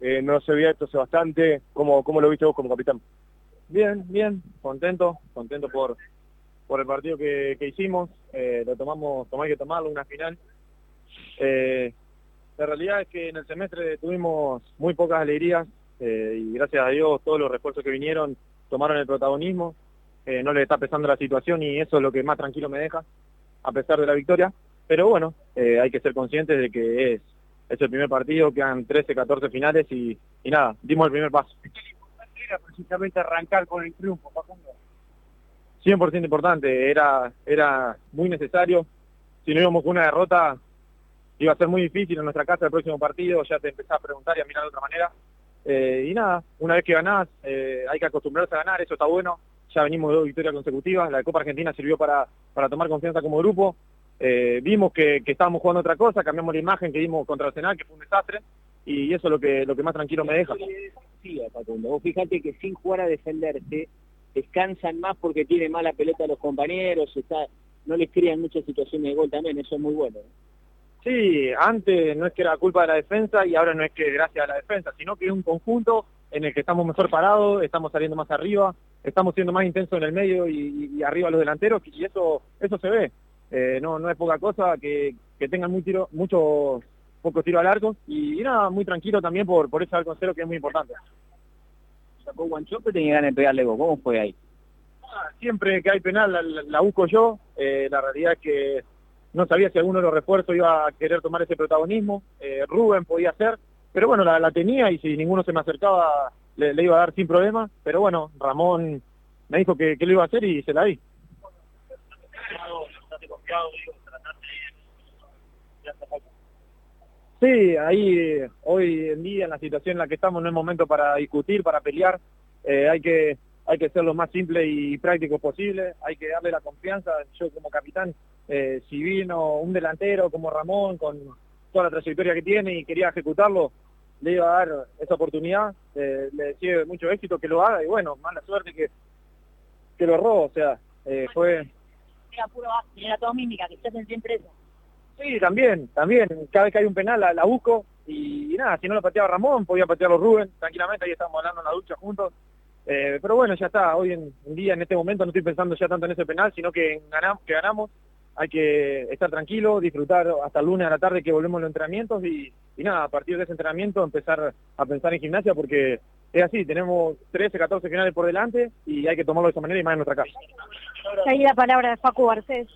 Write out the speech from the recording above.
eh, no se había hecho hace bastante. ¿Cómo, ¿Cómo lo viste vos como capitán? Bien, bien, contento, contento por, por el partido que, hicimos. Eh, lo tomamos, como hay que tomarlo, una final. Eh, la realidad es que en el semestre tuvimos muy pocas alegrías y gracias a Dios todos los refuerzos que vinieron tomaron el protagonismo. no le está pesando la situación y eso es lo que más tranquilo me deja, a pesar de la victoria. Pero bueno, hay que ser conscientes de que es es el primer partido, quedan 13, 14 finales y, nada, dimos el primer paso. Era precisamente arrancar con el triunfo, Facundo. 100% importante, era, era muy necesario. Si no íbamos con una derrota, iba a ser muy difícil en nuestra casa el próximo partido, ya te empezás a preguntar y a mirar de otra manera. Eh, y nada, una vez que ganás, eh, hay que acostumbrarse a ganar, eso está bueno. Ya venimos de dos victorias consecutivas, la de Copa Argentina sirvió para, para tomar confianza como grupo eh, vimos que, estábamos jugando otra cosa, cambiamos la imagen que dimos contra Arsenal, que fue un desastre, y eso es lo que, lo que más tranquilo me deja. Sí, Facundo, vos fíjate que sin jugar a defenderse, descansan más porque tiene mala pelota a los compañeros, está, no les crean muchas situaciones de gol también, eso es muy bueno. Sí, antes no es que era culpa de la defensa y ahora no es que gracias a la defensa, sino que es un conjunto en el que estamos mejor parados, estamos saliendo más arriba, estamos siendo más intensos en el medio y, y arriba los delanteros y eso eso se ve. Eh, no, no es poca cosa que, tengan muy tiro, muchos pocos tiros al arco y, nada, muy tranquilo también por, por ese arco cero que es muy importante. ¿Sacó tenía ganas de pegarle vos? ¿Cómo fue ahí? Ah, siempre que hay penal la, busco yo, eh, la realidad es que no sabía si alguno de los refuerzos iba a querer tomar ese protagonismo, eh, Rubén podía hacer, pero bueno, la, tenía y si ninguno se me acercaba le, iba a dar sin problema, pero bueno, Ramón me dijo que, que lo iba a hacer y se la di. Sí, ahí hoy en día en la situación en la que estamos no es momento para discutir, para pelear, eh, hay que hay que ser lo más simple y práctico posible, hay que darle la confianza, yo como capitán, eh, si vino un delantero como Ramón con toda la trayectoria que tiene y quería ejecutarlo, le iba a dar esa oportunidad, eh, le deseo mucho éxito que lo haga y bueno, mala suerte que, que lo erró, o sea, fue era puro era todo mímica, que se siempre eso. Sí, también, también. Cada vez que hay un penal la, busco y, nada, si no lo pateaba Ramón, podía patearlo Rubén, tranquilamente, ahí estábamos hablando en la ducha juntos. Eh, pero bueno, ya está, hoy en, día, en este momento, no estoy pensando ya tanto en ese penal, sino que ganamos, que ganamos, hay que estar tranquilo, disfrutar hasta el lunes a la tarde que volvemos los entrenamientos y, y nada, a partir de ese entrenamiento empezar a pensar en gimnasia porque es así, tenemos 13, 14 finales por delante y hay que tomarlo de esa manera y más en nuestra casa. Ahí la palabra de Facu Garcés.